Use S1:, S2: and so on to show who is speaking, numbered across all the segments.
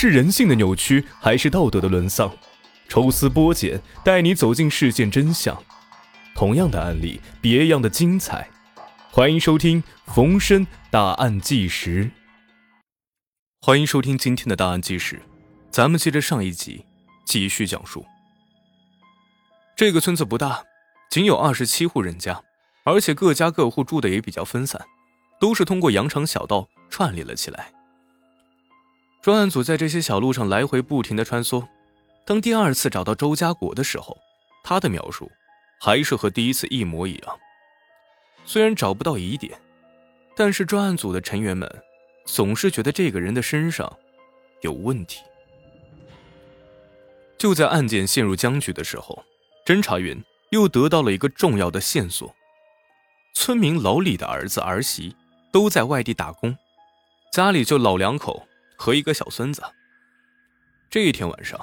S1: 是人性的扭曲，还是道德的沦丧？抽丝剥茧，带你走进事件真相。同样的案例，别样的精彩。欢迎收听冯生大案纪实。欢迎收听今天的大案纪实，咱们接着上一集继续讲述。这个村子不大，仅有二十七户人家，而且各家各户住的也比较分散，都是通过羊肠小道串联了起来。专案组在这些小路上来回不停的穿梭。当第二次找到周家国的时候，他的描述还是和第一次一模一样。虽然找不到疑点，但是专案组的成员们总是觉得这个人的身上有问题。就在案件陷入僵局的时候，侦查员又得到了一个重要的线索：村民老李的儿子儿媳都在外地打工，家里就老两口和一个小孙子。这一天晚上。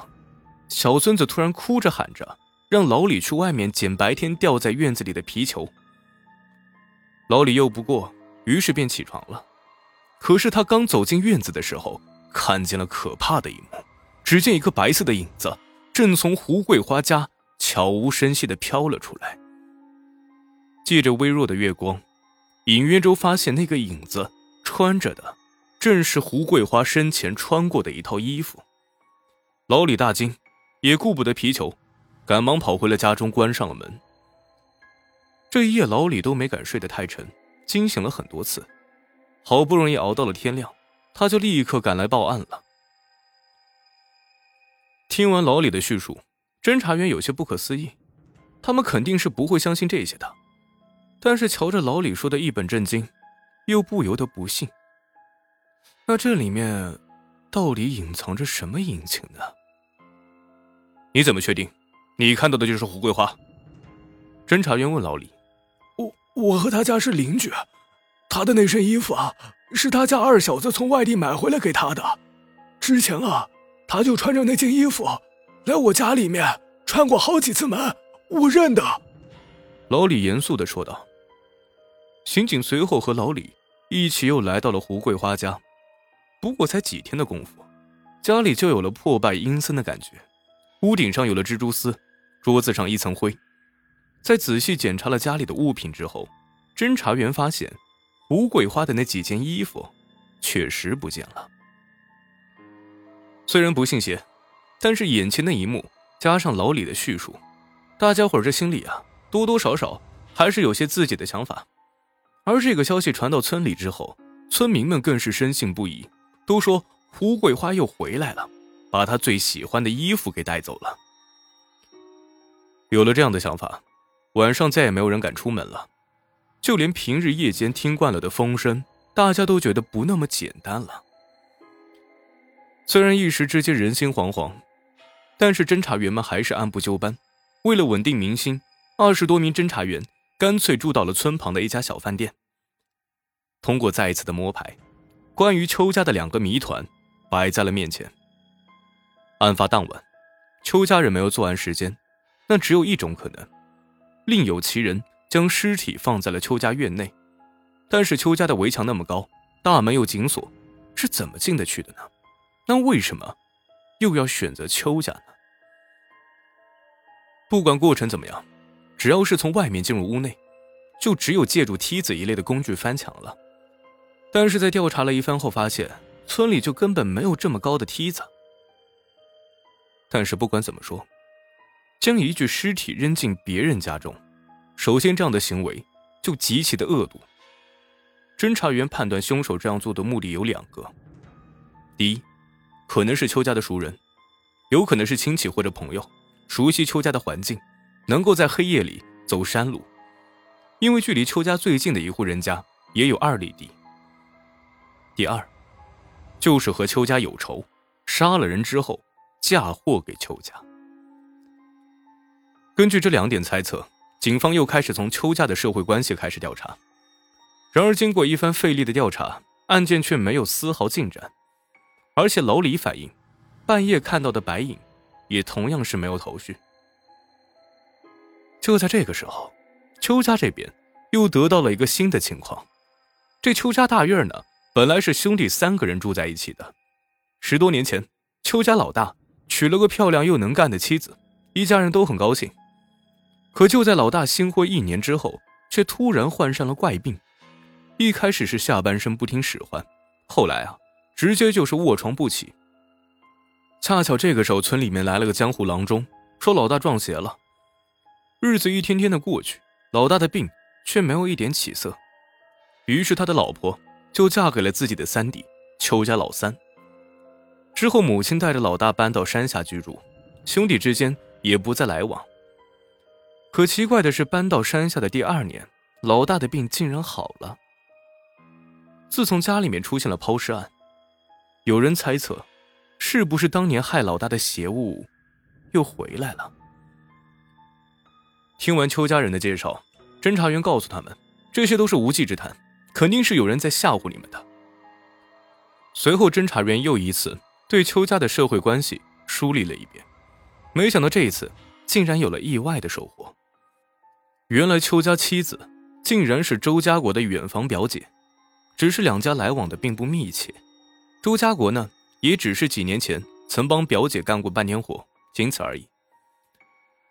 S1: 小孙子突然哭着喊着，让老李去外面捡白天掉在院子里的皮球。老李拗不过，于是便起床了。可是他刚走进院子的时候，看见了可怕的一幕：只见一个白色的影子正从胡桂花家悄无声息地飘了出来。借着微弱的月光，隐约中发现那个影子穿着的正是胡桂花生前穿过的一套衣服。老李大惊。也顾不得皮球，赶忙跑回了家中，关上了门。这一夜，老李都没敢睡得太沉，惊醒了很多次。好不容易熬到了天亮，他就立刻赶来报案了。听完老李的叙述，侦查员有些不可思议，他们肯定是不会相信这些的。但是瞧着老李说的一本正经，又不由得不信。那这里面到底隐藏着什么隐情呢？你怎么确定？你看到的就是胡桂花？侦查员问老李：“
S2: 我我和他家是邻居，他的那身衣服啊，是他家二小子从外地买回来给他的。之前啊，他就穿着那件衣服来我家里面穿过好几次门，我认得。”
S1: 老李严肃的说道。刑警随后和老李一起又来到了胡桂花家，不过才几天的功夫，家里就有了破败阴森的感觉。屋顶上有了蜘蛛丝，桌子上一层灰。在仔细检查了家里的物品之后，侦查员发现，吴桂花的那几件衣服确实不见了。虽然不信邪，但是眼前的一幕加上老李的叙述，大家伙这心里啊，多多少少还是有些自己的想法。而这个消息传到村里之后，村民们更是深信不疑，都说胡桂花又回来了。把她最喜欢的衣服给带走了。有了这样的想法，晚上再也没有人敢出门了。就连平日夜间听惯了的风声，大家都觉得不那么简单了。虽然一时之间人心惶惶，但是侦查员们还是按部就班。为了稳定民心，二十多名侦查员干脆住到了村旁的一家小饭店。通过再一次的摸排，关于邱家的两个谜团摆在了面前。案发当晚，邱家人没有作案时间，那只有一种可能：另有其人将尸体放在了邱家院内。但是邱家的围墙那么高，大门又紧锁，是怎么进得去的呢？那为什么又要选择邱家呢？不管过程怎么样，只要是从外面进入屋内，就只有借助梯子一类的工具翻墙了。但是在调查了一番后，发现村里就根本没有这么高的梯子。但是不管怎么说，将一具尸体扔进别人家中，首先这样的行为就极其的恶毒。侦查员判断凶手这样做的目的有两个：第一，可能是邱家的熟人，有可能是亲戚或者朋友，熟悉邱家的环境，能够在黑夜里走山路，因为距离邱家最近的一户人家也有二里地。第二，就是和邱家有仇，杀了人之后。嫁祸给邱家。根据这两点猜测，警方又开始从邱家的社会关系开始调查。然而，经过一番费力的调查，案件却没有丝毫进展。而且，老李反映，半夜看到的白影，也同样是没有头绪。就在这个时候，邱家这边又得到了一个新的情况：这邱家大院呢，本来是兄弟三个人住在一起的，十多年前。邱家老大娶了个漂亮又能干的妻子，一家人都很高兴。可就在老大新婚一年之后，却突然患上了怪病。一开始是下半身不听使唤，后来啊，直接就是卧床不起。恰巧这个时候，村里面来了个江湖郎中，说老大撞邪了。日子一天天的过去，老大的病却没有一点起色。于是他的老婆就嫁给了自己的三弟邱家老三。之后，母亲带着老大搬到山下居住，兄弟之间也不再来往。可奇怪的是，搬到山下的第二年，老大的病竟然好了。自从家里面出现了抛尸案，有人猜测，是不是当年害老大的邪物又回来了？听完邱家人的介绍，侦查员告诉他们，这些都是无稽之谈，肯定是有人在吓唬你们的。随后，侦查员又一次。对邱家的社会关系梳理了一遍，没想到这一次竟然有了意外的收获。原来邱家妻子竟然是周家国的远房表姐，只是两家来往的并不密切。周家国呢，也只是几年前曾帮表姐干过半年活，仅此而已。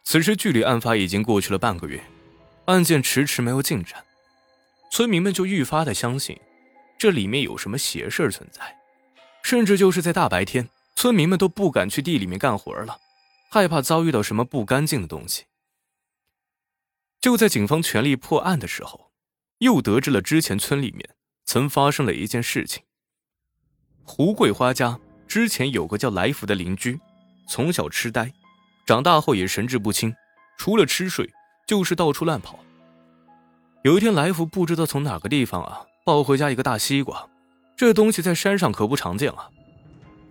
S1: 此时距离案发已经过去了半个月，案件迟迟没有进展，村民们就愈发的相信这里面有什么邪事存在。甚至就是在大白天，村民们都不敢去地里面干活了，害怕遭遇到什么不干净的东西。就在警方全力破案的时候，又得知了之前村里面曾发生了一件事情。胡桂花家之前有个叫来福的邻居，从小痴呆，长大后也神志不清，除了吃睡就是到处乱跑。有一天，来福不知道从哪个地方啊抱回家一个大西瓜。这东西在山上可不常见啊！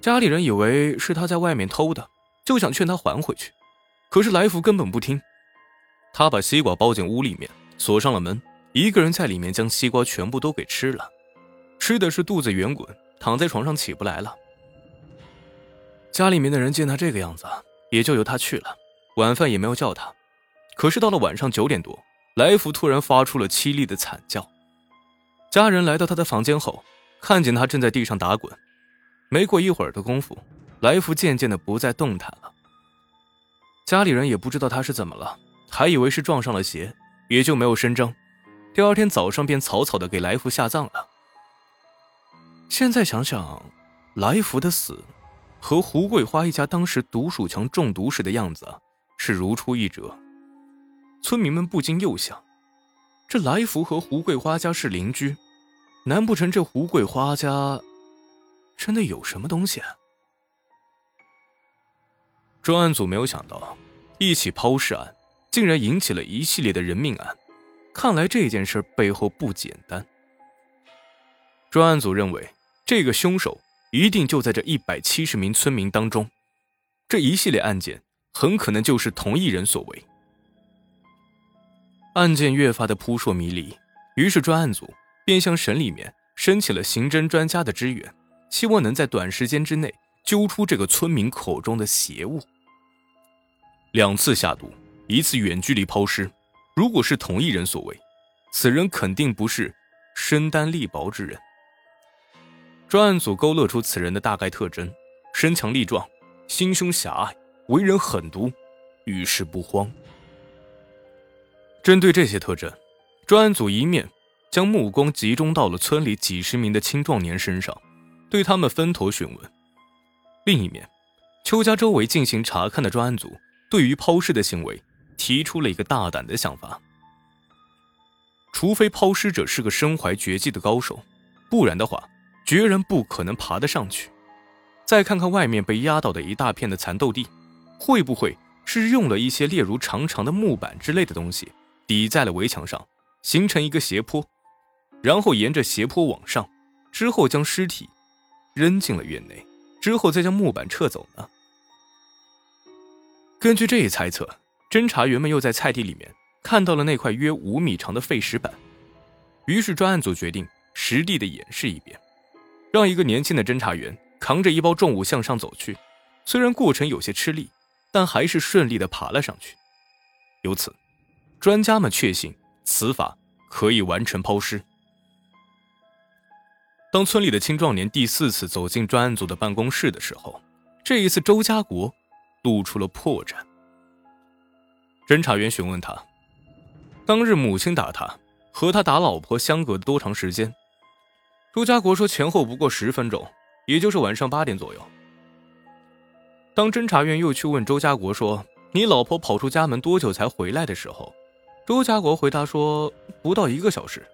S1: 家里人以为是他在外面偷的，就想劝他还回去，可是来福根本不听。他把西瓜包进屋里面，锁上了门，一个人在里面将西瓜全部都给吃了，吃的是肚子圆滚，躺在床上起不来了。家里面的人见他这个样子，也就由他去了，晚饭也没有叫他。可是到了晚上九点多，来福突然发出了凄厉的惨叫。家人来到他的房间后。看见他正在地上打滚，没过一会儿的功夫，来福渐渐的不再动弹了。家里人也不知道他是怎么了，还以为是撞上了邪，也就没有声张。第二天早上便草草的给来福下葬了。现在想想，来福的死和胡桂花一家当时毒鼠强中毒时的样子是如出一辙。村民们不禁又想：这来福和胡桂花家是邻居。难不成这胡桂花家真的有什么东西？啊专案组没有想到，一起抛尸案竟然引起了一系列的人命案，看来这件事背后不简单。专案组认为，这个凶手一定就在这一百七十名村民当中，这一系列案件很可能就是同一人所为。案件越发的扑朔迷离，于是专案组。便向省里面申请了刑侦专家的支援，希望能在短时间之内揪出这个村民口中的邪物。两次下毒，一次远距离抛尸，如果是同一人所为，此人肯定不是身单力薄之人。专案组勾勒出此人的大概特征：身强力壮，心胸狭隘，为人狠毒，遇事不慌。针对这些特征，专案组一面。将目光集中到了村里几十名的青壮年身上，对他们分头询问。另一面，邱家周围进行查看的专案组对于抛尸的行为提出了一个大胆的想法：除非抛尸者是个身怀绝技的高手，不然的话，决然不可能爬得上去。再看看外面被压倒的一大片的蚕豆地，会不会是用了一些例如长长的木板之类的东西抵在了围墙上，形成一个斜坡？然后沿着斜坡往上，之后将尸体扔进了院内，之后再将木板撤走呢？根据这一猜测，侦查员们又在菜地里面看到了那块约五米长的废石板，于是专案组决定实地的演示一遍，让一个年轻的侦查员扛着一包重物向上走去，虽然过程有些吃力，但还是顺利的爬了上去。由此，专家们确信此法可以完成抛尸。当村里的青壮年第四次走进专案组的办公室的时候，这一次，周家国露出了破绽。侦查员询问他，当日母亲打他和他打老婆相隔多长时间？周家国说前后不过十分钟，也就是晚上八点左右。当侦查员又去问周家国说：“你老婆跑出家门多久才回来的时候？”周家国回答说：“不到一个小时。”